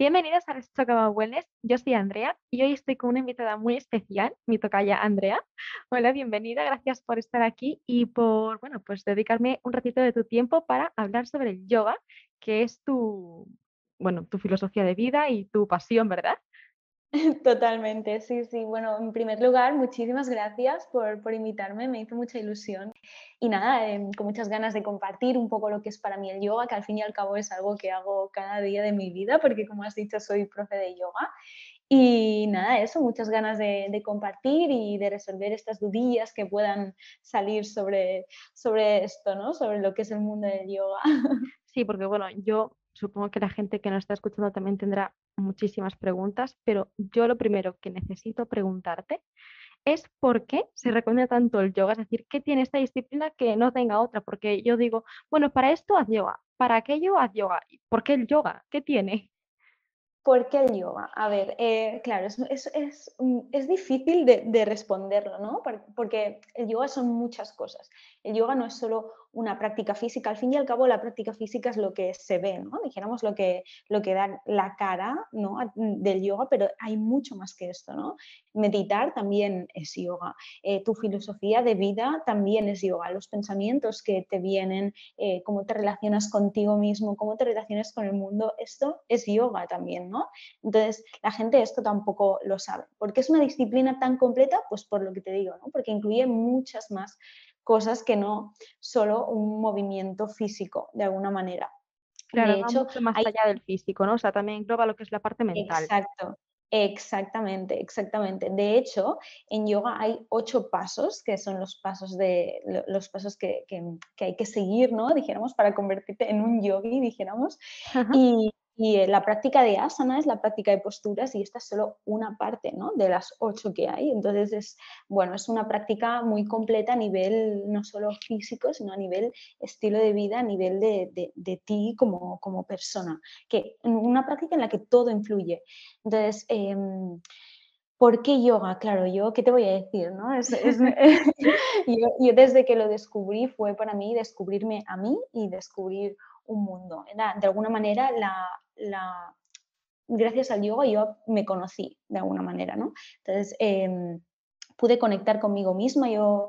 Bienvenidos a Restock Wellness. Yo soy Andrea y hoy estoy con una invitada muy especial, mi tocaya Andrea. Hola, bienvenida, gracias por estar aquí y por, bueno, pues dedicarme un ratito de tu tiempo para hablar sobre el yoga, que es tu, bueno, tu filosofía de vida y tu pasión, ¿verdad? Totalmente, sí, sí. Bueno, en primer lugar, muchísimas gracias por, por invitarme, me hizo mucha ilusión. Y nada, em, con muchas ganas de compartir un poco lo que es para mí el yoga, que al fin y al cabo es algo que hago cada día de mi vida, porque como has dicho, soy profe de yoga. Y nada, eso, muchas ganas de, compartir y de resolver estas dudillas que puedan salir sobre, sobre esto, ¿no? Sobre lo que es el mundo del yoga. Sí, porque bueno, yo supongo que la gente que nos está escuchando también tendrá muchísimas preguntas, pero yo lo primero que necesito preguntarte es por qué se recomienda tanto el yoga, es decir, ¿qué tiene esta disciplina que no tenga otra? Porque yo digo, bueno, para esto haz yoga, para aquello haz yoga, ¿por qué el yoga? ¿Qué tiene? ¿Por qué el yoga? A ver, eh, claro, es, es, mm, es, difícil de, de, responderlo, ¿no? Porque el yoga son muchas cosas. El yoga no es solo una práctica física. Al fin y al cabo, la práctica física es lo que se ve, ¿no? Dijéramos lo que, lo que da la cara ¿no? del yoga, pero hay mucho más que esto, ¿no? Meditar también es yoga. Eh, tu filosofía de vida también es yoga. Los pensamientos que te vienen, eh, cómo te relacionas contigo mismo, cómo te relacionas con el mundo, esto es yoga también, ¿no? Entonces, la gente esto tampoco lo sabe. ¿Por qué es una disciplina tan completa? Pues por lo que te digo, ¿no? Porque incluye muchas más cosas que no solo un movimiento físico, de alguna manera. Claro, de hecho, más allá del físico, ¿no? O sea, también engloba lo que es la parte mental. Exacto, Exactamente, exactamente. De hecho, en yoga hay ocho pasos, que son los pasos, de, los pasos que, hay que seguir, ¿no? Dijéramos, para convertirte en un yogi, dijéramos. Y, y eh, la práctica de asana es la práctica de posturas y esta es solo una parte ¿no? de las ocho que hay. Entonces, es, bueno, es una práctica muy completa a nivel no solo físico, sino a nivel estilo de vida, a nivel de, de, ti como, como, persona. Que una práctica en la que todo influye. Entonces, em, ¿Por qué yoga? Claro, yo, ¿qué te voy a decir? ¿no? Es, yo, desde que lo descubrí fue para mí descubrirme a mí y descubrir un mundo. de alguna manera, la, gracias al yoga yo me conocí de alguna manera, ¿no? Entonces, em, pude conectar conmigo misma, yo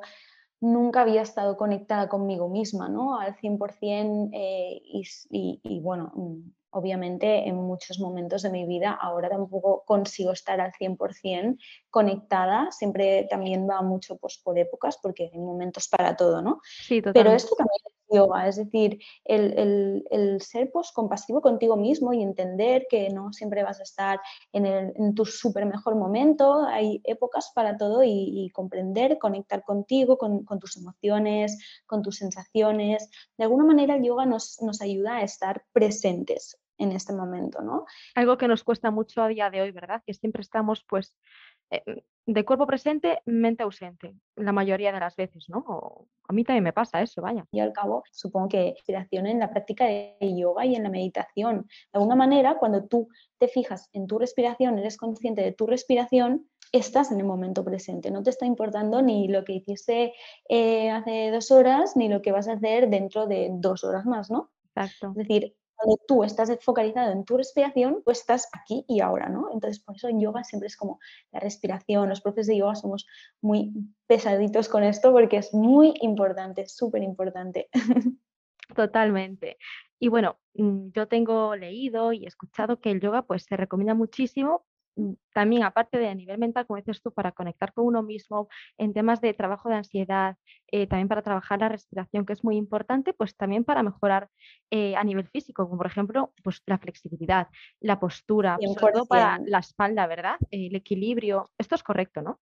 nunca había estado conectada conmigo misma, ¿no? Al 100% eh, y, bueno, mm, obviamente en muchos momentos de mi vida ahora tampoco consigo estar al 100% conectada, siempre también va mucho pues, por épocas porque hay momentos para todo, ¿no? Sí, Pero esto también yoga, es decir, el, ser pues, compasivo contigo mismo y entender que no siempre vas a estar en, tu súper mejor momento, hay épocas para todo y, comprender, conectar contigo, con, tus emociones, con tus sensaciones. De alguna manera el yoga nos, nos ayuda a estar presentes en este momento, ¿no? Algo que nos cuesta mucho a día de hoy, ¿verdad? Que siempre estamos pues de cuerpo presente, mente ausente, la mayoría de las veces, ¿no? a mí también me pasa eso, vaya. Y al cabo, supongo que inspiración en la práctica de yoga y en la meditación. De alguna manera, cuando tú te fijas en tu respiración, eres consciente de tu respiración, estás en el momento presente, no te está importando ni lo que hiciste eh, hace dos horas, ni lo que vas a hacer dentro de dos horas más, ¿no? Exacto. Es decir, cuando tú estás focalizado en tu respiración, tú estás aquí y ahora, ¿no? Entonces, por eso en yoga siempre es como la respiración, los profes de yoga somos muy pesaditos con esto porque es muy importante, súper importante. Totalmente. Y bueno, mm, yo tengo leído y escuchado que el yoga pues se recomienda muchísimo también, aparte de a nivel mental, como dices tú, para conectar con uno mismo, en temas de trabajo de ansiedad, eh, también para trabajar la respiración, que es muy importante, pues también para mejorar eh, a nivel físico, como por ejemplo, pues la flexibilidad, la postura, sobre todo para la espalda, ¿verdad? El equilibrio. Esto es correcto, ¿no?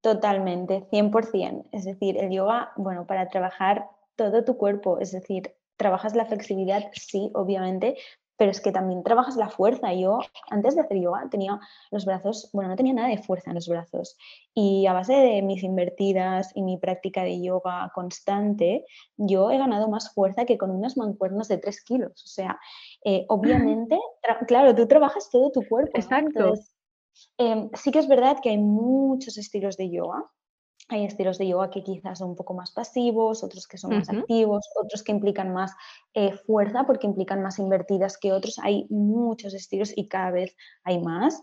Totalmente, 100%. Es decir, el yoga, bueno, para trabajar todo tu cuerpo, es decir, trabajas la flexibilidad, sí, obviamente, pero es que también trabajas la fuerza. Yo, antes de hacer yoga, tenía los brazos, bueno, no tenía nada de fuerza en los brazos. Y a base de mis invertidas y mi práctica de yoga constante, yo he ganado más fuerza que con unas mancuernas de 3 kilos. O sea, eh, obviamente, claro, tú trabajas todo tu cuerpo. Exacto. Em, sí que es verdad que hay muchos estilos de yoga Hay estilos de yoga que quizás son un poco más pasivos, otros que son más activos, otros que implican más eh, fuerza porque implican más invertidas que otros. Hay muchos estilos y cada vez hay más,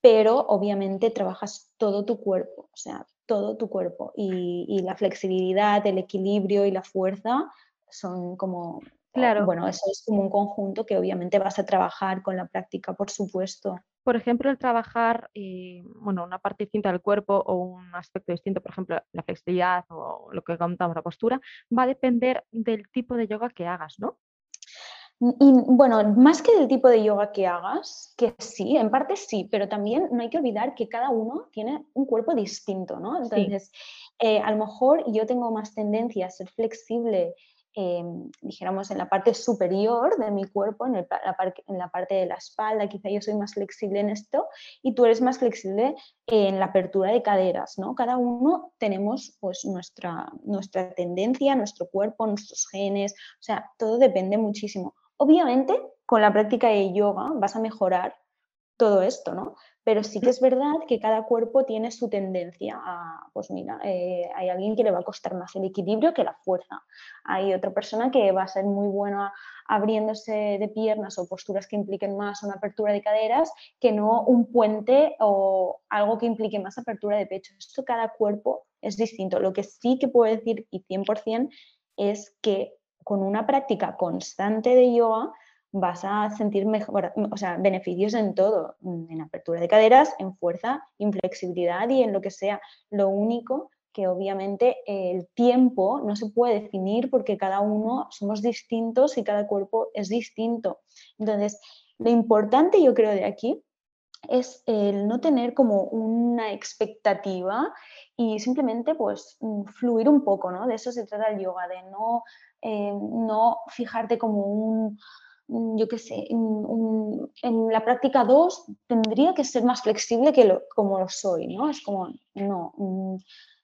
pero obviamente trabajas todo tu cuerpo, o sea, todo tu cuerpo y, la flexibilidad, el equilibrio y la fuerza son como Claro. Bueno, eso es como un conjunto que obviamente vas a trabajar con la práctica, por supuesto por ejemplo, el trabajar, eh, bueno, una parte distinta del cuerpo o un aspecto distinto, por ejemplo, la flexibilidad o lo que contamos, la postura, va a depender del tipo de yoga que hagas, ¿no? Y bueno, más que del tipo de yoga que hagas, que sí, en parte sí, pero también no hay que olvidar que cada uno tiene un cuerpo distinto, ¿no? Entonces, eh, a lo mejor yo tengo más tendencia a ser flexible Em, dijéramos, en la parte superior de mi cuerpo, en, la parte de la espalda, quizá yo soy más flexible en esto y tú eres más flexible en la apertura de caderas, ¿no? Cada uno tenemos pues nuestra, nuestra tendencia, nuestro cuerpo, nuestros genes, o sea, todo depende muchísimo. Obviamente, con la práctica de yoga vas a mejorar todo esto, ¿no? Pero sí que es verdad que cada cuerpo tiene su tendencia a, pues mira, eh, hay alguien que le va a costar más el equilibrio que la fuerza. Hay otra persona que va a ser muy buena abriéndose de piernas o posturas que impliquen más una apertura de caderas que no un puente o algo que implique más apertura de pecho. Esto cada cuerpo es distinto. Lo que sí que puedo decir y 100% es que con una práctica constante de yoga vas a sentir mejor, o sea, beneficios en todo, en apertura de caderas, en fuerza, en flexibilidad y en lo que sea. Lo único que obviamente el tiempo no se puede definir porque cada uno somos distintos y cada cuerpo es distinto. Entonces, lo importante yo creo de aquí es el no tener como una expectativa y simplemente pues mm, fluir un poco, ¿no? De eso se trata el yoga, de no, eh, no fijarte como un yo qué sé, en, la práctica 2 tendría que ser más flexible que lo, como lo soy, ¿no? Es como, no, mm,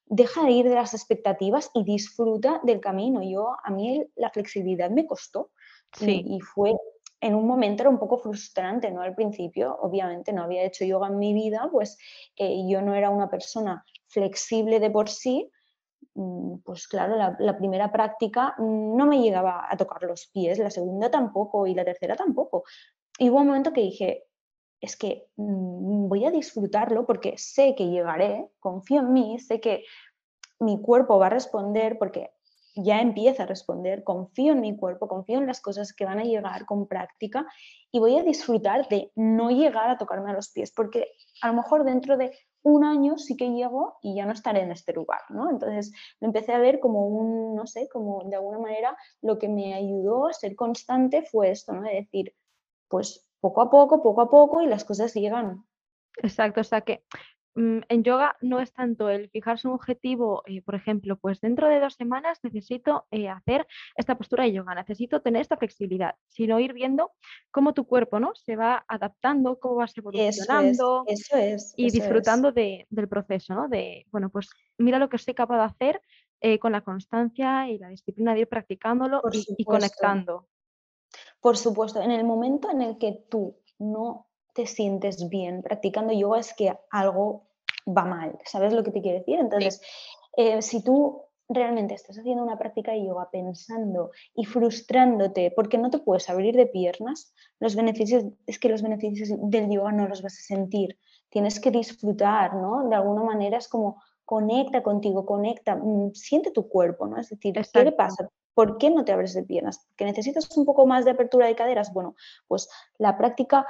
deja de ir de las expectativas y disfruta del camino. Yo, a mí la flexibilidad me costó sí. y, fue, en un momento era un poco frustrante, ¿no? Al principio, obviamente, no había hecho yoga en mi vida, pues eh, yo no era una persona flexible de por sí, Mm, pues claro, la, primera práctica no me llegaba a tocar los pies, la segunda tampoco y la tercera tampoco. Y hubo un momento que dije, es que mm, voy a disfrutarlo porque sé que llegaré, confío en mí, sé que mi cuerpo va a responder porque ya empieza a responder, confío en mi cuerpo, confío en las cosas que van a llegar con práctica y voy a disfrutar de no llegar a tocarme a los pies, porque a lo mejor dentro de un año sí que llego y ya no estaré en este lugar, ¿no? Entonces lo empecé a ver como un, no sé, como de alguna manera lo que me ayudó a ser constante fue esto, ¿no? De decir, pues poco a poco, poco a poco y las cosas llegan. Exacto, o sea que en yoga no es tanto el fijarse un objetivo, eh, por ejemplo, pues dentro de dos semanas necesito eh, hacer esta postura de yoga, necesito tener esta flexibilidad, sino ir viendo cómo tu cuerpo ¿no? se va adaptando, cómo vas evolucionando eso es, y disfrutando del proceso, ¿no? de, bueno, pues mira lo que soy capaz de hacer eh, con la constancia y la disciplina de ir practicándolo y conectando. Por supuesto, en el momento en el que tú no te sientes bien practicando yoga es que algo va mal, ¿sabes lo que te quiero decir? Entonces, eh, si tú realmente estás haciendo una práctica de yoga pensando y frustrándote porque no te puedes abrir de piernas, los beneficios, es que los beneficios del yoga no los vas a sentir. Tienes que disfrutar, ¿no? De alguna manera es como conecta contigo, conecta, mm, siente tu cuerpo, ¿no? Es decir, ¿qué le pasa? ¿Por qué no te abres de piernas? ¿Que necesitas un poco más de apertura de caderas? Bueno, pues la práctica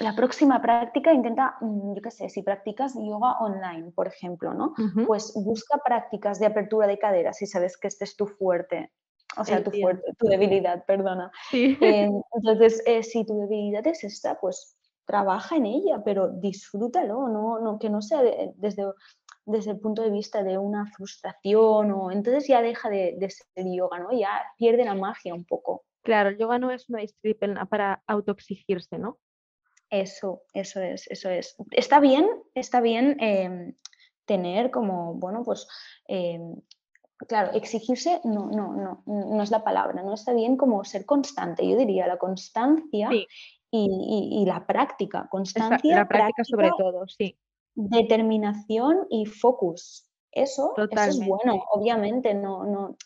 la próxima práctica intenta, mm, yo qué sé, si practicas yoga online, por ejemplo, ¿no? Pues busca prácticas de apertura de caderas si sabes que este es tu fuerte. O sea, tu, fuerte, tu debilidad, perdona. Eh, entonces, eh, si tu debilidad es esta, pues trabaja en ella, pero disfrútalo, no, no, que no sea desde, desde el punto de vista de una frustración o entonces ya deja de, de ser yoga, ¿no? Ya pierde la magia un poco. Claro, el yoga no es una disciplina para autoexigirse, ¿no? Eso, eso es, eso es. Está bien, está bien em, tener como, bueno, pues, em, claro, exigirse no, no, no, no es la palabra, no está bien como ser constante, yo diría, la constancia y, la práctica, constancia. la práctica, sobre todo, sí. Determinación y focus. Eso, eso es bueno, obviamente, no, no,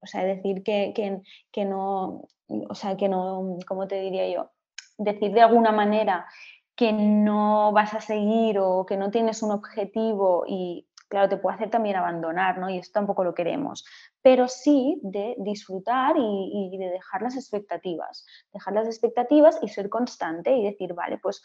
o sea, decir que, que, que no, o sea, que no, ¿cómo te diría yo? Decir de alguna manera que no vas a seguir o que no tienes un objetivo y claro, te puede hacer también abandonar, ¿no? Y esto tampoco lo queremos, pero sí de disfrutar y, de dejar las expectativas, dejar las expectativas y ser constante y decir, vale, pues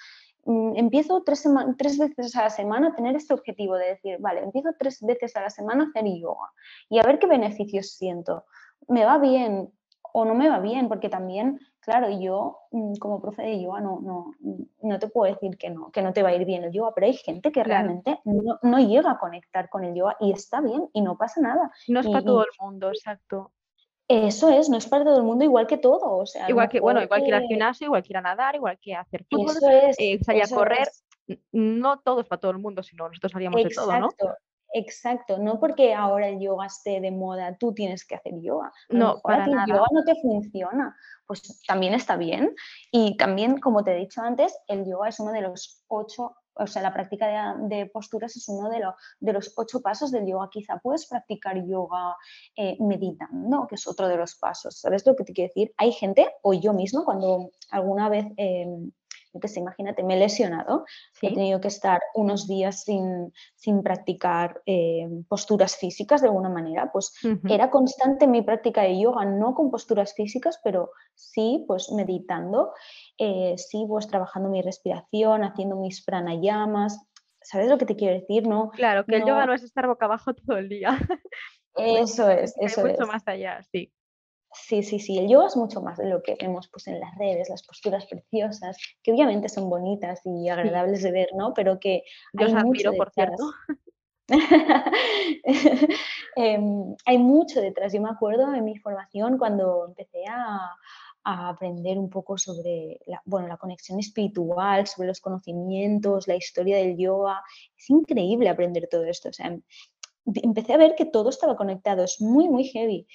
mm, empiezo tres, tres, veces a la semana a tener este objetivo de decir, vale, empiezo tres veces a la semana a hacer yoga y a ver qué beneficios siento. ¿Me va bien o no me va bien? Porque también claro, yo mm, como profe de yoga no, no, no te puedo decir que no, que no te va a ir bien el yoga, pero hay gente que realmente no, llega a conectar con el yoga y está bien y no pasa nada. No es para todo el mundo, exacto. Eso es, no es para todo el mundo igual que todo. O sea, igual que, bueno, igual que ir al gimnasio, igual que ir a nadar, igual que hacer fútbol, eh, salir a correr. No todo es para todo el mundo, sino nosotros haríamos de todo, ¿no? Exacto, no porque ahora el yoga esté de moda, tú tienes que hacer yoga. no, para ti el yoga no te funciona, pues también está bien. Y también, como te he dicho antes, el yoga es uno de los ocho, o sea, la práctica de, posturas es uno de, de, los ocho pasos del yoga. Quizá puedes practicar yoga eh, meditando, que es otro de los pasos. ¿Sabes lo que te quiero decir? Hay gente, o yo mismo, cuando alguna vez... Em, entonces, imagínate, me he lesionado, he tenido que estar unos días sin, practicar eh, posturas físicas de alguna manera, pues era constante mi práctica de yoga, no con posturas físicas, pero sí, pues meditando, eh, sí, pues trabajando mi respiración, haciendo mis pranayamas, ¿sabes lo que te quiero decir? No, claro, que el yoga no es estar boca abajo todo el día. Eso es, eso es. Mucho más allá, sí. Sí, sí, sí, el yoga es mucho más de lo que vemos pues, en las redes, las posturas preciosas, que obviamente son bonitas y agradables de ver, ¿no? Pero que... Yo hay admiro, por cierto. Em, hay mucho detrás. Yo me acuerdo en mi formación cuando empecé a, aprender un poco sobre la, bueno, la conexión espiritual, sobre los conocimientos, la historia del yoga. Es increíble aprender todo esto. O sea, em, empecé a ver que todo estaba conectado. Es muy, muy heavy.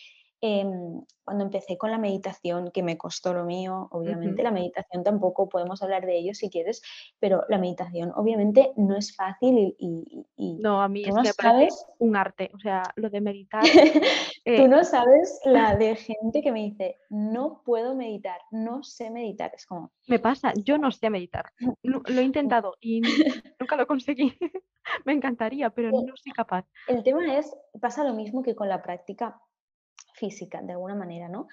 Em, cuando empecé con la meditación, que me costó lo mío, obviamente la meditación tampoco podemos hablar de ello si quieres, pero la meditación obviamente no es fácil y... no, a mí es que sabes... un arte, o sea, lo de meditar... Eh tú no sabes la de gente que me dice, no puedo meditar, no sé meditar, es como... Me pasa, yo no sé meditar, lo he intentado y nunca lo conseguí. me encantaría, pero no soy capaz. El tema es, pasa lo mismo que con la práctica física, de alguna manera, ¿no?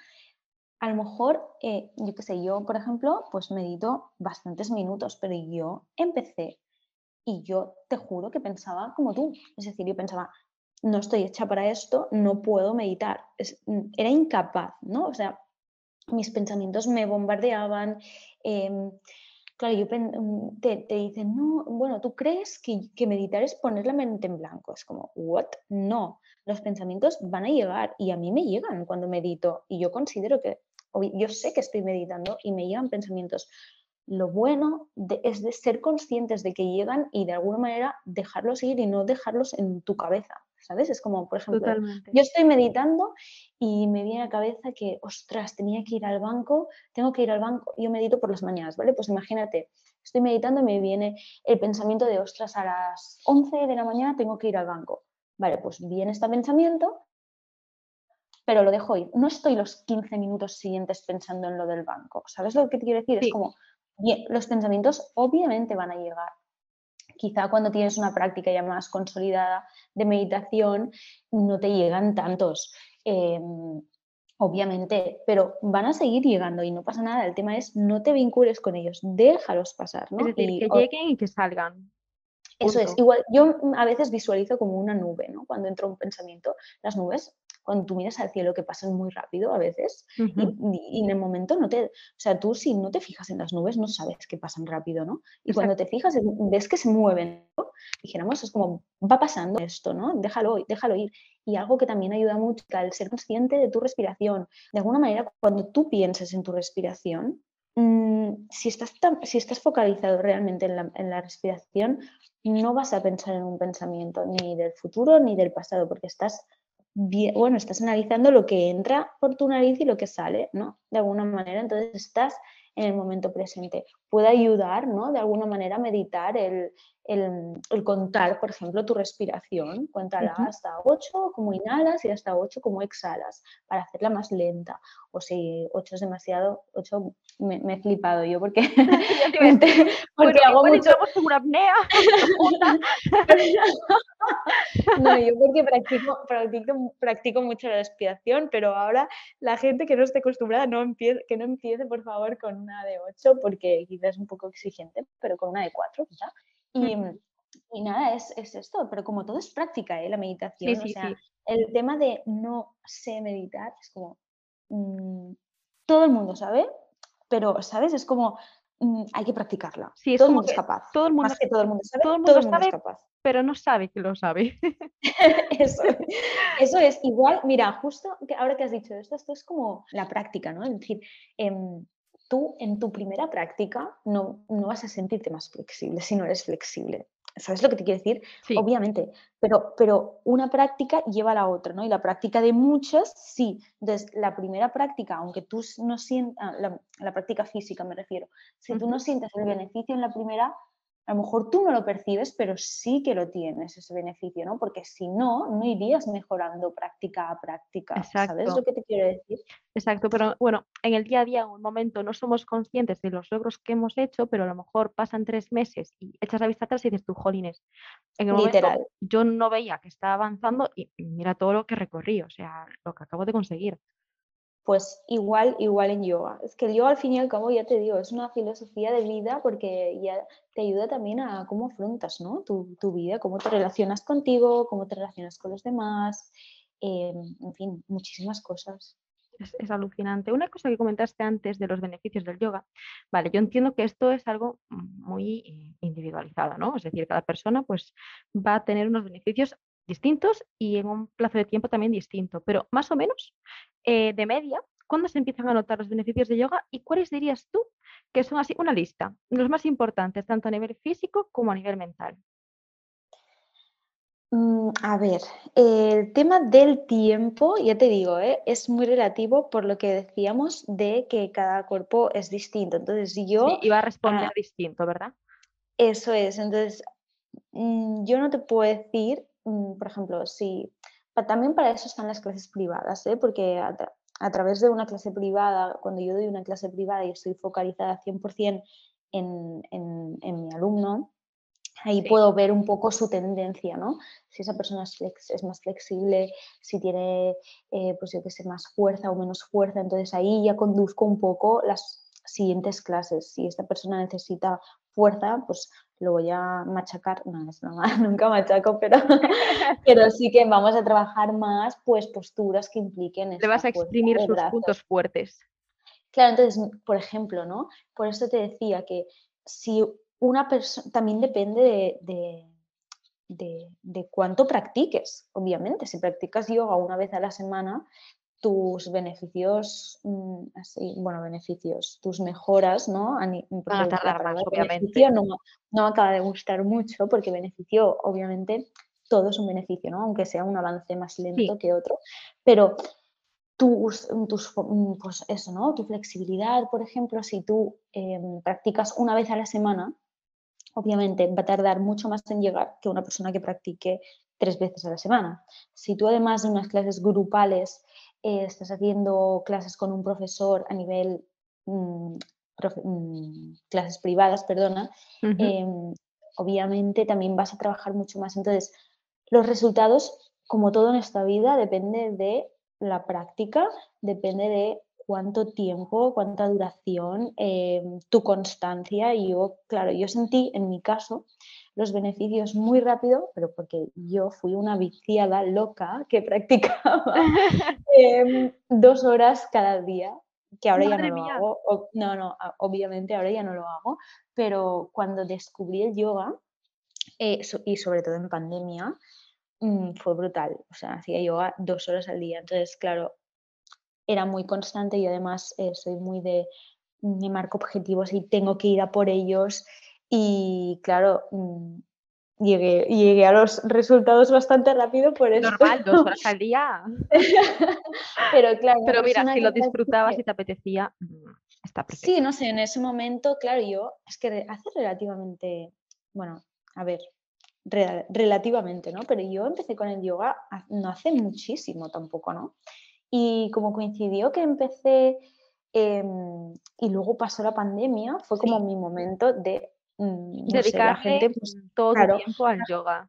A lo mejor, eh, yo qué sé, yo, por ejemplo, pues medito bastantes minutos, pero yo empecé y yo te juro que pensaba como tú. Es decir, yo pensaba, no estoy hecha para esto, no puedo meditar. Mm, era incapaz, ¿no? O sea, mis pensamientos me bombardeaban. Em, claro, yo, mm, te, te, dicen, no, bueno, ¿tú crees que, que, meditar es poner la mente en blanco? Es como, ¿what? No, los pensamientos van a llegar y a mí me llegan cuando medito y yo considero que, yo sé que estoy meditando y me llegan pensamientos. Lo bueno es de ser conscientes de que llegan y de alguna manera dejarlos ir y no dejarlos en tu cabeza, ¿sabes? Es como, por ejemplo, yo estoy meditando y me viene a la cabeza que, ostras, tenía que ir al banco, tengo que ir al banco, yo medito por las mañanas, ¿vale? Pues imagínate, estoy meditando y me viene el pensamiento de, ostras, a las 11 de la mañana tengo que ir al banco. Vale, pues viene este pensamiento, pero lo dejo ir. No estoy los 15 minutos siguientes pensando en lo del banco. ¿Sabes lo que te quiero decir? Es como, bien, los pensamientos obviamente van a llegar. Quizá cuando tienes una práctica ya más consolidada de meditación, no te llegan tantos. Em, obviamente, pero van a seguir llegando y no pasa nada. El tema es no te vincules con ellos, déjalos pasar. ¿no? Es decir, que lleguen y que salgan. Eso es, igual yo a veces visualizo como una nube, ¿no? Cuando entra un pensamiento, las nubes, cuando tú miras al cielo, que pasan muy rápido a veces, y, en el momento no te, o sea, tú si no te fijas en las nubes no sabes que pasan rápido, ¿no? Y cuando te fijas, ves que se mueven, ¿no? dijéramos, es como, va pasando esto, ¿no? Déjalo, déjalo ir. Y algo que también ayuda mucho al ser consciente de tu respiración. De alguna manera, cuando tú pienses en tu respiración, mm, si, estás si estás focalizado realmente en la, en la respiración, no vas a pensar en un pensamiento ni del futuro ni del pasado, porque estás, bueno, estás analizando lo que entra por tu nariz y lo que sale, ¿no? De alguna manera, entonces estás en el momento presente. Puede ayudar, ¿no? De alguna manera meditar el, el, contar, por ejemplo, tu respiración. Cuéntala hasta 8 como inhalas y hasta 8 como exhalas para hacerla más lenta. O si 8 es demasiado, 8 me, he flipado yo porque, porque, hago mucho... una apnea. no, yo porque practico, practico, practico, mucho la respiración, pero ahora la gente que no esté acostumbrada no empiece, que no empiece por favor con una de 8 porque quizás es un poco exigente, pero con una de 4 quizá. Y, nada, es, esto, pero como todo es práctica, ¿eh? la meditación, o sea, el tema de no sé meditar es como, mm, todo el mundo sabe, pero, ¿sabes? Es como, mm, hay que practicarla. Sí, todo el mundo es capaz. Todo el mundo, Más que todo el mundo sabe, todo el mundo, sabe, es capaz. Pero no sabe que lo sabe. eso, eso, es igual, mira, justo que ahora que has dicho esto, esto es como la práctica, ¿no? Es decir, em, tú en tu primera práctica no, no vas a sentirte más flexible si no eres flexible. ¿Sabes lo que te quiero decir? Obviamente, pero, pero una práctica lleva a la otra, ¿no? Y la práctica de muchas, sí. Entonces, la primera práctica, aunque tú no sientas, ah, la, práctica física me refiero, si tú no sientes el beneficio en la primera, a lo mejor tú no lo percibes, pero sí que lo tienes ese beneficio, ¿no? Porque si no, no irías mejorando práctica a práctica. ¿Sabes lo que te quiero decir? Exacto, pero bueno, en el día a día, en un momento, no somos conscientes de los logros que hemos hecho, pero a lo mejor pasan tres meses y echas la vista atrás y dices tú, jolines, en el Literal. yo no veía que estaba avanzando y mira todo lo que recorrí, o sea, lo que acabo de conseguir pues igual, igual en yoga. Es que el yoga al fin y al cabo, ya te digo, es una filosofía de vida porque ya te ayuda también a cómo afrontas ¿no? tu, vida, cómo te relacionas contigo, cómo te relacionas con los demás, em, en fin, muchísimas cosas. Es, alucinante. Una cosa que comentaste antes de los beneficios del yoga, vale, yo entiendo que esto es algo muy eh, individualizado, ¿no? Es decir, cada persona pues va a tener unos beneficios distintos y en un plazo de tiempo también distinto, pero más o menos eh, de media, ¿cuándo se empiezan a notar los beneficios de yoga y cuáles dirías tú que son así una lista, los más importantes, tanto a nivel físico como a nivel mental? Mm, a ver, el tema del tiempo, ya te digo, ¿eh? es muy relativo por lo que decíamos de que cada cuerpo es distinto. Entonces yo... Sí, iba a responder ah distinto, ¿verdad? Eso es. Entonces, mm, yo no te puedo decir por ejemplo, si también para eso están las clases privadas, ¿eh? porque a, través de una clase privada, cuando yo doy una clase privada y estoy focalizada 100% en, en, en, mi alumno, ahí puedo ver un poco su tendencia, ¿no? Si esa persona es, más flexible, si tiene, eh, pues yo que sé, más fuerza o menos fuerza, entonces ahí ya conduzco un poco las siguientes clases. Si esta persona necesita fuerza, pues lo voy a machacar, no, es nunca machaco, pero, pero sí que vamos a trabajar más pues posturas que impliquen... Le vas a exprimir sus puntos fuertes. Claro, entonces, por ejemplo, ¿no? Por eso te decía que si una persona, también depende de, de, de, cuánto practiques, obviamente. Si practicas yoga una vez a la semana, tus beneficios, mm, así, bueno, beneficios, tus mejoras, ¿no? A, a tardar más, obviamente. No, no acaba de gustar mucho porque beneficio, obviamente, todo es un beneficio, ¿no? Aunque sea un avance más lento que otro, pero tus, tus, mm, pues eso, ¿no? Tu flexibilidad, por ejemplo, si tú em, practicas una vez a la semana, obviamente va a tardar mucho más en llegar que una persona que practique tres veces a la semana. Si tú además de unas clases grupales eh, estás haciendo clases con un profesor a nivel, mm, mm, clases privadas, perdona, em, obviamente también vas a trabajar mucho más. Entonces, los resultados, como todo en esta vida, depende de la práctica, depende de cuánto tiempo, cuánta duración, em, tu constancia. Y yo, claro, yo sentí en mi caso los beneficios muy rápido, pero porque yo fui una viciada loca que practicaba em, dos horas cada día, que ahora ya no lo hago. no, no, obviamente ahora ya no lo hago, pero cuando descubrí el yoga, eh, y sobre todo en pandemia, mm, fue brutal. O sea, hacía yoga dos horas al día. Entonces, claro, era muy constante y además eh, soy muy de, me marco objetivos y tengo que ir a por ellos y claro, mm, llegué, llegué a los resultados bastante rápido por eso. Normal, dos horas al día. Pero claro. Pero mira, si lo disfrutabas y te apetecía, mm, está perfecto. Sí, no sé, en ese momento, claro, yo es que hace relativamente, bueno, a ver, relativamente, ¿no? Pero yo empecé con el yoga no hace muchísimo tampoco, ¿no? Y como coincidió que empecé em, y luego pasó la pandemia, fue como mi momento de mm, dedicar gente, pues, todo el tiempo al yoga.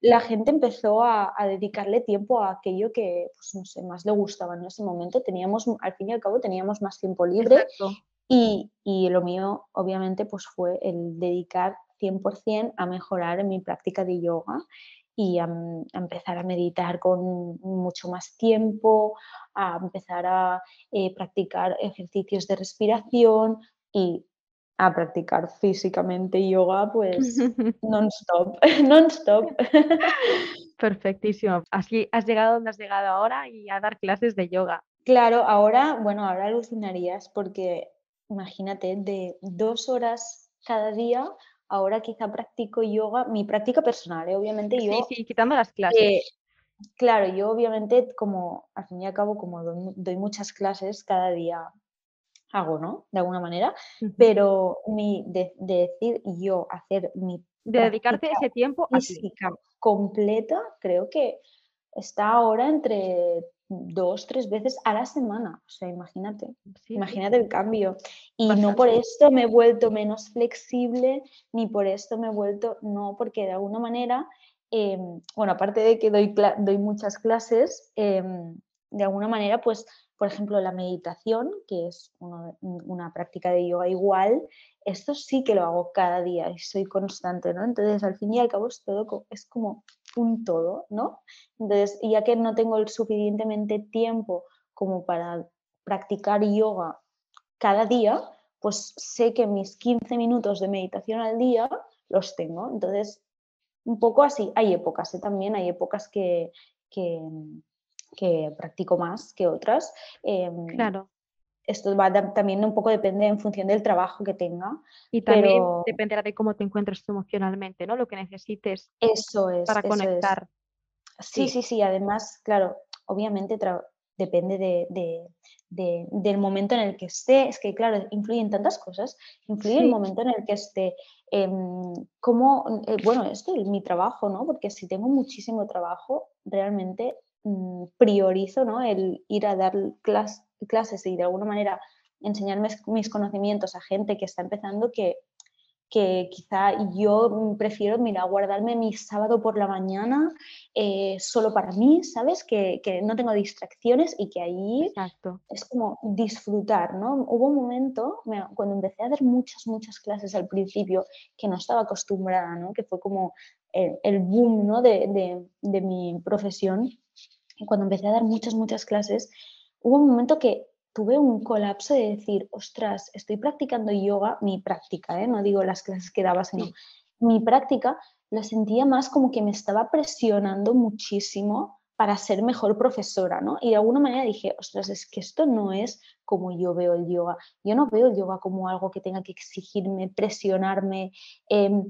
La gente empezó a, dedicarle tiempo a aquello que, pues no sé, más le gustaba en ese momento. Teníamos, al fin y al cabo, teníamos más tiempo libre. Y, y, lo mío, obviamente, pues fue el dedicar 100% a mejorar en mi práctica de yoga y a, empezar a meditar con mucho más tiempo, a empezar a eh, practicar ejercicios de respiración y a practicar físicamente yoga, pues non-stop, non-stop. Perfectísimo. Así has llegado donde has llegado ahora y a dar clases de yoga. Claro, ahora, bueno, ahora alucinarías porque imagínate, de dos horas cada día ahora quizá practico yoga, mi práctica personal, ¿eh? obviamente yo... Sí, sí, quitando las clases. Eh, claro, yo obviamente como, al fin y al cabo, como doy, muchas clases, cada día hago, ¿no? De alguna manera, pero mi, de, decir yo hacer mi... De dedicarte ese tiempo a física completa, creo que está ahora entre dos, tres veces a la semana. O sea, imagínate, imagínate el cambio. Y no por esto me he vuelto menos flexible, ni por esto me he vuelto, no, porque de alguna manera, em, bueno, aparte de que doy, doy muchas clases, em, de alguna manera, pues, por ejemplo, la meditación, que es una práctica de yoga igual, esto sí que lo hago cada día y soy constante, ¿no? Entonces, al fin y al cabo, es todo, es como un todo, ¿no? Entonces, ya que no tengo el suficientemente tiempo como para practicar yoga cada día, pues sé que mis 15 minutos de meditación al día los tengo. Entonces, un poco así, hay épocas, ¿eh? también hay épocas que, que, practico más que otras. Em, claro esto va también un poco depende en función del trabajo que tenga. Y también dependerá de cómo te encuentres emocionalmente, ¿no? Lo que necesites eso es, para conectar. Sí, sí, sí, Además, claro, obviamente depende de, del momento en el que esté. Es que, claro, influyen tantas cosas. Influye el momento en el que esté. Em, como, eh, bueno, esto es mi trabajo, ¿no? Porque si tengo muchísimo trabajo, realmente priorizo, ¿no? El ir a dar clases clases y de alguna manera enseñarme mis conocimientos a gente que está empezando que, que quizá yo prefiero, mira, guardarme mi sábado por la mañana eh, solo para mí, ¿sabes? Que, que, no tengo distracciones y que ahí es como disfrutar, ¿no? Hubo un momento, cuando empecé a dar muchas, muchas clases al principio, que no estaba acostumbrada, ¿no? Que fue como el, el boom, ¿no? De, de, de mi profesión. Cuando empecé a dar muchas, muchas clases, hubo un momento que tuve un colapso de decir, ostras, estoy practicando yoga, mi práctica, ¿eh? no digo las clases que daba, sino mi práctica, la sentía más como que me estaba presionando muchísimo para ser mejor profesora, ¿no? Y de alguna manera dije, ostras, es que esto no es como yo veo el yoga. Yo no veo el yoga como algo que tenga que exigirme, presionarme, em,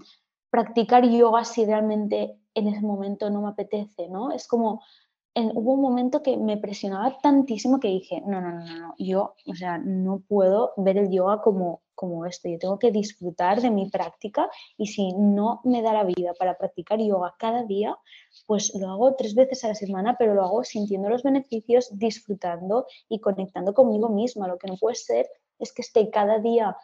practicar yoga si realmente en ese momento no me apetece, ¿no? Es como hubo un momento que me presionaba tantísimo que dije, no, no, no, no, yo, o sea, no puedo ver el yoga como, como esto, yo tengo que disfrutar de mi práctica y si no me da la vida para practicar yoga cada día, pues lo hago tres veces a la semana, pero lo hago sintiendo los beneficios, disfrutando y conectando conmigo misma. Lo que no puede ser es que esté cada día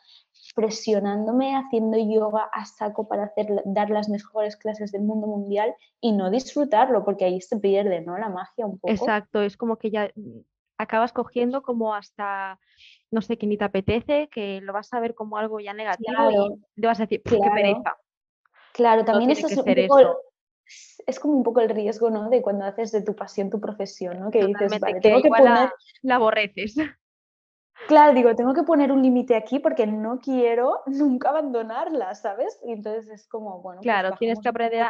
presionándome haciendo yoga a saco para hacer, dar las mejores clases del mundo mundial y no disfrutarlo, porque ahí se pierde, ¿no? La magia un poco. Exacto, es como que ya mm, acabas cogiendo como hasta, no sé, que ni te apetece, que lo vas a ver como algo ya negativo y te vas a decir, claro. qué pereza. Claro, también eso es un poco, es como un poco el riesgo, ¿no? De cuando haces de tu pasión tu profesión, ¿no? Que dices, vale, tengo que poner... la aborreces. Claro, digo, tengo que poner un límite aquí porque no quiero nunca abandonarla, ¿sabes? Y entonces es como, bueno. Pues claro, tienes que aprender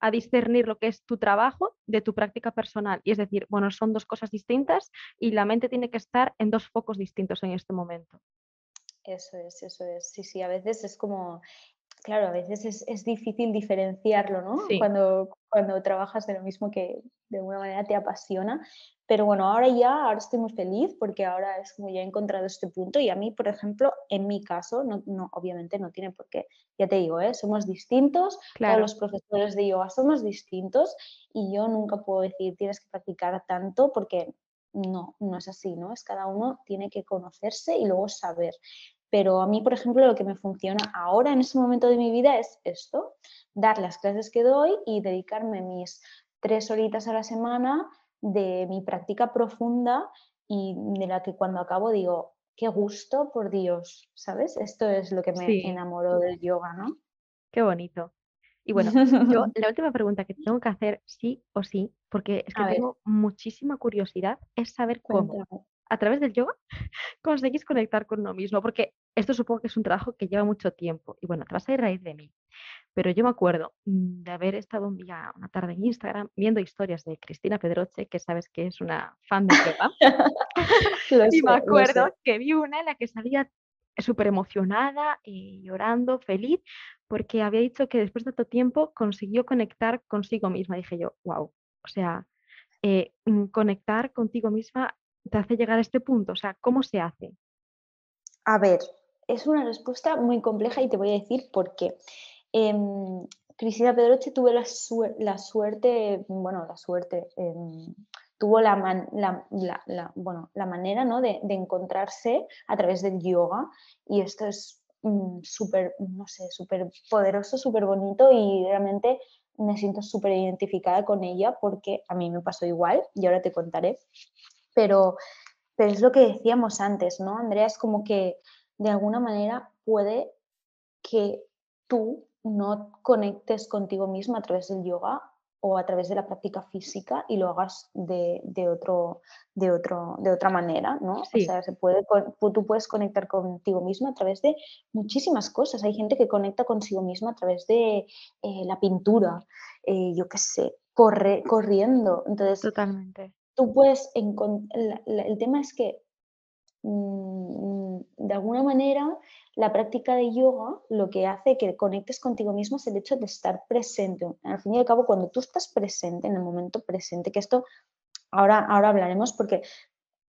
a, discernir lo que es tu trabajo de tu práctica personal. Y es decir, bueno, son dos cosas distintas y la mente tiene que estar en dos focos distintos en este momento. Eso es, eso es. Sí, sí, a veces es como claro, a veces es, difícil diferenciarlo, ¿no? Cuando, cuando trabajas de lo mismo que de alguna manera te apasiona. Pero bueno, ahora ya, ahora estoy muy feliz porque ahora es como ya he encontrado este punto y a mí, por ejemplo, en mi caso, no, no obviamente no tiene por qué, ya te digo, ¿eh? somos distintos, todos los profesores de yoga somos distintos y yo nunca puedo decir tienes que practicar tanto porque no, no es así, ¿no? Es cada uno tiene que conocerse y luego saber. Pero a mí, por ejemplo, lo que me funciona ahora en ese momento de mi vida es esto, dar las clases que doy y dedicarme mis tres horitas a la semana de mi práctica profunda y de la que cuando acabo digo, qué gusto, por Dios, ¿sabes? Esto es lo que me enamoró del yoga, ¿no? Qué bonito. Y bueno, yo la última pregunta que tengo que hacer sí o sí, porque es que tengo muchísima curiosidad, es saber cómo, a través del yoga, conseguís conectar con uno mismo, porque esto supongo que es un trabajo que lleva mucho tiempo. Y bueno, te vas a ir raíz de mí. Pero yo me acuerdo mm, de haber estado un día, una tarde en Instagram, viendo historias de Cristina Pedroche, que sabes que es una fan de yoga. y me acuerdo que vi una en la que salía súper emocionada y llorando, feliz, porque había dicho que después de tanto tiempo consiguió conectar consigo misma. Dije yo, wow, o sea, eh, mm, conectar contigo misma te hace llegar a este punto, o sea, ¿cómo se hace? A ver, es una respuesta muy compleja y te voy a decir por qué. Em, Cristina Pedroche tuve la, suerte, bueno, la suerte, em, tuvo la, bueno, la manera ¿no? de, encontrarse a través del yoga y esto es mm, súper, no sé, súper poderoso, súper bonito y realmente me siento súper identificada con ella porque a mí me pasó igual y ahora te contaré. Pero, pero es lo que decíamos antes, ¿no? Andrea, es como que de alguna manera puede que tú no conectes contigo mismo a través del yoga o a través de la práctica física y lo hagas de, otro, de, otro, de otra manera, ¿no? O sea, se puede, tú puedes conectar contigo mismo a través de muchísimas cosas. Hay gente que conecta consigo misma a través de eh, la pintura, eh, yo qué sé, corre, corriendo. Entonces, Totalmente. Tú puedes, el, el tema es que mm, de alguna manera la práctica de yoga lo que hace que conectes contigo mismo es el hecho de estar presente. Al fin y al cabo, cuando tú estás presente, en el momento presente, que esto ahora, ahora hablaremos porque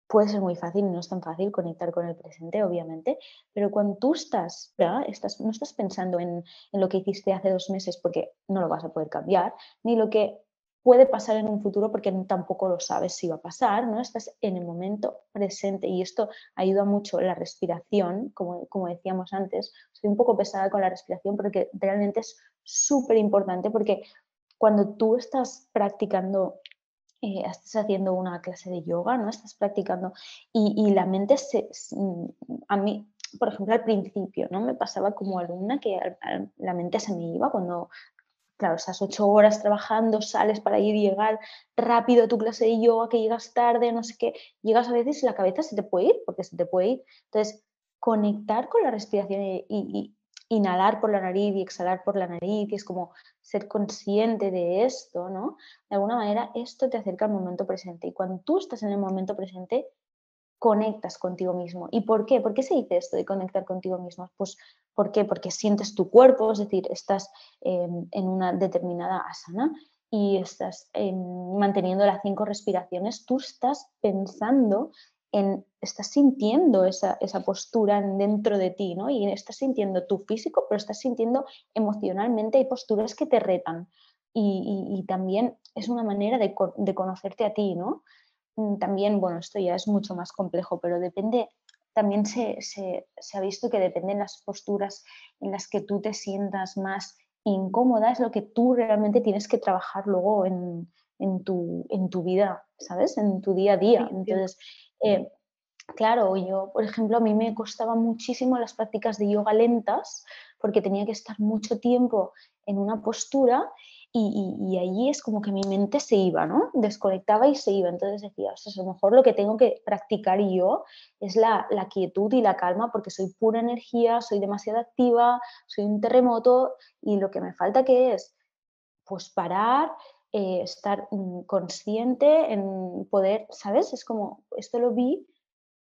puede ser muy fácil no es tan fácil conectar con el presente, obviamente, pero cuando tú estás, estás no estás pensando en, en, lo que hiciste hace dos meses porque no lo vas a poder cambiar, ni lo que puede pasar en un futuro porque tampoco lo sabes si va a pasar, ¿no? Estás en el momento presente y esto ayuda mucho la respiración, como, como decíamos antes. Estoy un poco pesada con la respiración porque realmente es súper importante porque cuando tú estás practicando eh, estás haciendo una clase de yoga, ¿no? Estás practicando y, la mente a mí, por ejemplo, al principio, ¿no? Me pasaba como alumna que la mente se me iba cuando claro, esas ocho horas trabajando, sales para ir y llegar rápido a tu clase de yoga, que llegas tarde, no sé qué, llegas a veces y la cabeza se te puede ir, porque se te puede ir. Entonces, conectar con la respiración y, inhalar por la nariz y exhalar por la nariz, y es como ser consciente de esto, ¿no? De alguna manera, esto te acerca al momento presente. Y cuando tú estás en el momento presente, conectas contigo mismo. ¿Y por qué? ¿Por qué se dice esto de conectar contigo mismo? Pues ¿por qué? Porque sientes tu cuerpo, es decir, estás en una determinada asana y estás manteniendo las cinco respiraciones, tú estás pensando en, estás sintiendo esa, postura dentro de ti, ¿no? Y estás sintiendo tu físico, pero estás sintiendo emocionalmente, hay posturas que te retan. Y, también es una manera de, de conocerte a ti, ¿no? Mm, también, bueno, esto ya es mucho más complejo, pero depende, también se, ha visto que dependen las posturas en las que tú te sientas más incómoda, es lo que tú realmente tienes que trabajar luego en, tu, en tu, vida, ¿sabes? En tu día a día. Entonces, eh, claro, yo, por ejemplo, a mí me costaba muchísimo las prácticas de yoga lentas porque tenía que estar mucho tiempo en una postura y, allí es como que mi mente se iba, ¿no? Desconectaba y se iba. Entonces decía, o a lo mejor lo que tengo que practicar yo es la, quietud y la calma porque soy pura energía, soy demasiado activa, soy un terremoto y lo que me falta que es, pues parar, eh, estar mm, consciente en poder, ¿sabes? Es como, esto lo vi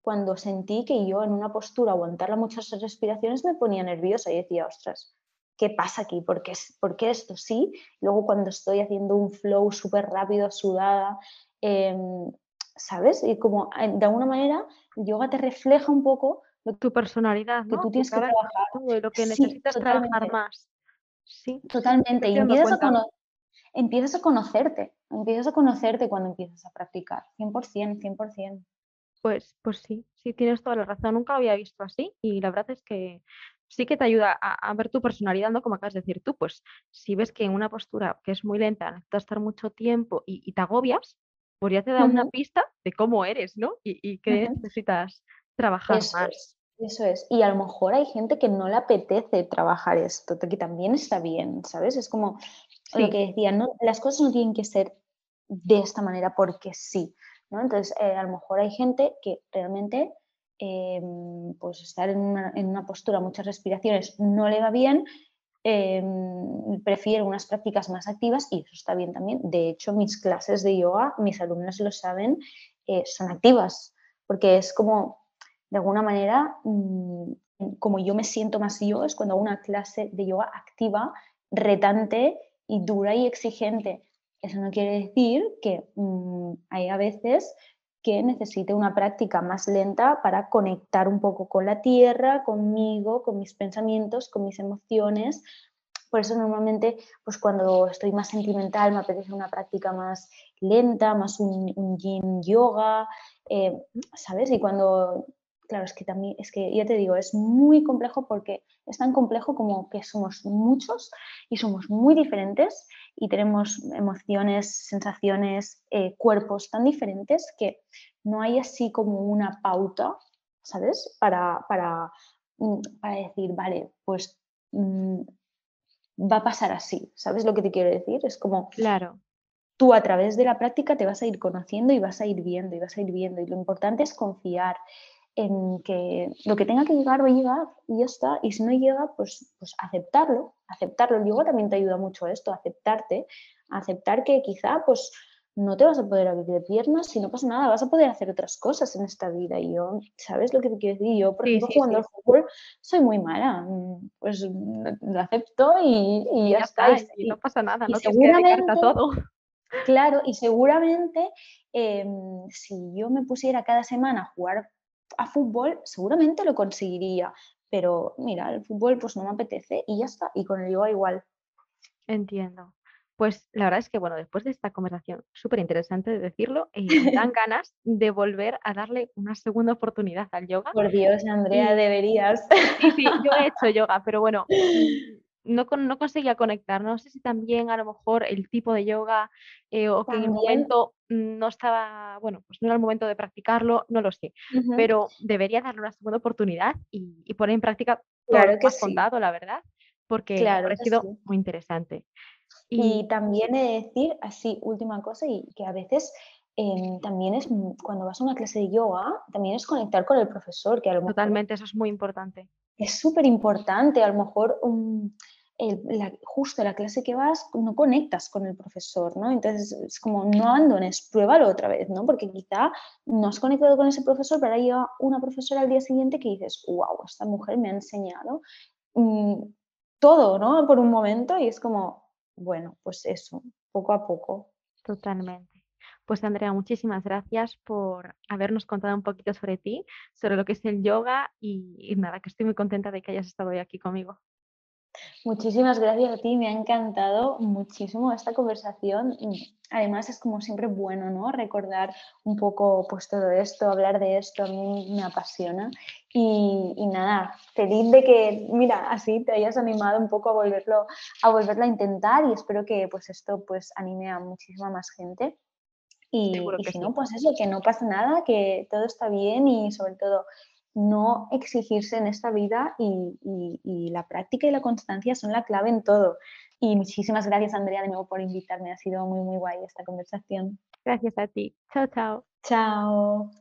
cuando sentí que yo en una postura aguantar muchas respiraciones me ponía nerviosa y decía, ostras, ¿qué pasa aquí? ¿Por qué, esto sí? Luego cuando estoy haciendo un flow súper rápido, sudada, em, ¿sabes? Y como eh, de alguna manera el yoga te refleja un poco tu personalidad, ¿no? que tú tienes que trabajar. Lo que necesitas trabajar más. Sí. Totalmente. Y empiezas a, empiezas a conocerte, empiezas a conocerte cuando empiezas a practicar. 100%, 100%. Pues, pues sí, sí, tienes toda la razón. Nunca lo había visto así y la verdad es que sí que te ayuda a, ver tu personalidad, ¿no? Como acabas de decir tú, pues si ves que en una postura que es muy lenta necesitas estar mucho tiempo y, te agobias, pues ya te da una pista de cómo eres, ¿no? Y, y que necesitas trabajar más. Eso es. Y a lo mejor hay gente que no le apetece trabajar esto, que también está bien, ¿sabes? Es como lo que decía, no, las cosas no tienen que ser de esta manera porque sí, ¿no? Entonces, eh, a lo mejor hay gente que realmente em, pues estar en una, postura, muchas respiraciones, no le va bien, em, prefiere unas prácticas más activas y eso está bien también. De hecho, mis clases de yoga, mis alumnos lo saben, eh, son activas, porque es como de alguna manera, mm, como yo me siento más yo, es cuando hago una clase de yoga activa, retante y dura y exigente. Eso no quiere decir que mm, hay a veces que necesite una práctica más lenta para conectar un poco con la tierra, conmigo, con mis pensamientos, con mis emociones. Por eso normalmente, pues cuando estoy más sentimental, me apetece una práctica más lenta, más un, yin yoga, eh, ¿sabes? Y cuando claro, es que también, es que ya te digo, es muy complejo porque es tan complejo como que somos muchos y somos muy diferentes y tenemos emociones, sensaciones, eh, cuerpos tan diferentes que no hay así como una pauta, ¿sabes? Para, para, mm, para decir, vale, pues mm, va a pasar así, ¿sabes lo que te quiero decir? Es como... Claro. Tú a través de la práctica te vas a ir conociendo y vas a ir viendo y vas a ir viendo y lo importante es confiar en que lo que tenga que llegar va a llegar y ya está. Y si no llega, pues, pues aceptarlo, aceptarlo. El yoga también te ayuda mucho a esto, aceptarte, aceptar que quizá pues no te vas a poder abrir de piernas, si no pasa nada, vas a poder hacer otras cosas en esta vida. Y yo, ¿sabes lo que te quiero decir? Yo, por ejemplo, jugando al fútbol soy muy mala, pues lo acepto y, ya, está. Y, no pasa nada, no seguramente, todo. Claro, y seguramente em, si yo me pusiera cada semana a jugar a fútbol seguramente lo conseguiría, pero mira, el fútbol pues no me apetece y ya está, y con el yoga igual. Entiendo. Pues la verdad es que, bueno, después de esta conversación súper interesante de decirlo, eh, me dan ganas de volver a darle una segunda oportunidad al yoga. Por Dios, Andrea, deberías. Sí, sí, yo he hecho yoga, pero bueno, no, no conseguía conectar. No sé si también a lo mejor el tipo de yoga eh, o que en el momento no estaba, bueno, pues no era el momento de practicarlo, no lo sé. Pero debería darle una segunda oportunidad y, poner en práctica todo lo que has contado, la verdad, porque ha parecido muy interesante. Y... también he de decir, así, última cosa, y que a veces em, también es, cuando vas a una clase de yoga, también es conectar con el profesor, que a lo mejor... Totalmente, eso es muy importante. Es súper importante, a lo mejor la, justo la clase que vas no conectas con el profesor, ¿no? Entonces es como no abandones, pruébalo otra vez, ¿no? Porque quizá no has conectado con ese profesor, pero hay una profesora al día siguiente que dices, wow, esta mujer me ha enseñado mm, todo, ¿no? Por un momento y es como, bueno, pues eso, poco a poco. Totalmente. Pues Andrea, muchísimas gracias por habernos contado un poquito sobre ti, sobre lo que es el yoga y nada, que estoy muy contenta de que hayas estado hoy aquí conmigo. Muchísimas gracias a ti, me ha encantado muchísimo esta conversación. Además es como siempre bueno, ¿no? Recordar un poco pues todo esto, hablar de esto, a mí me apasiona. Y, nada, feliz de que, mira, así te hayas animado un poco a volverlo, a volverlo a intentar y espero que pues esto pues anime a muchísima más gente. Y, si no, pues eso, que no pasa nada, que todo está bien y sobre todo no exigirse en esta vida y, la práctica y la constancia son la clave en todo. Y muchísimas gracias, Andrea, de nuevo por invitarme. Ha sido muy, muy guay esta conversación. Gracias a ti. Chao, chao. Chao.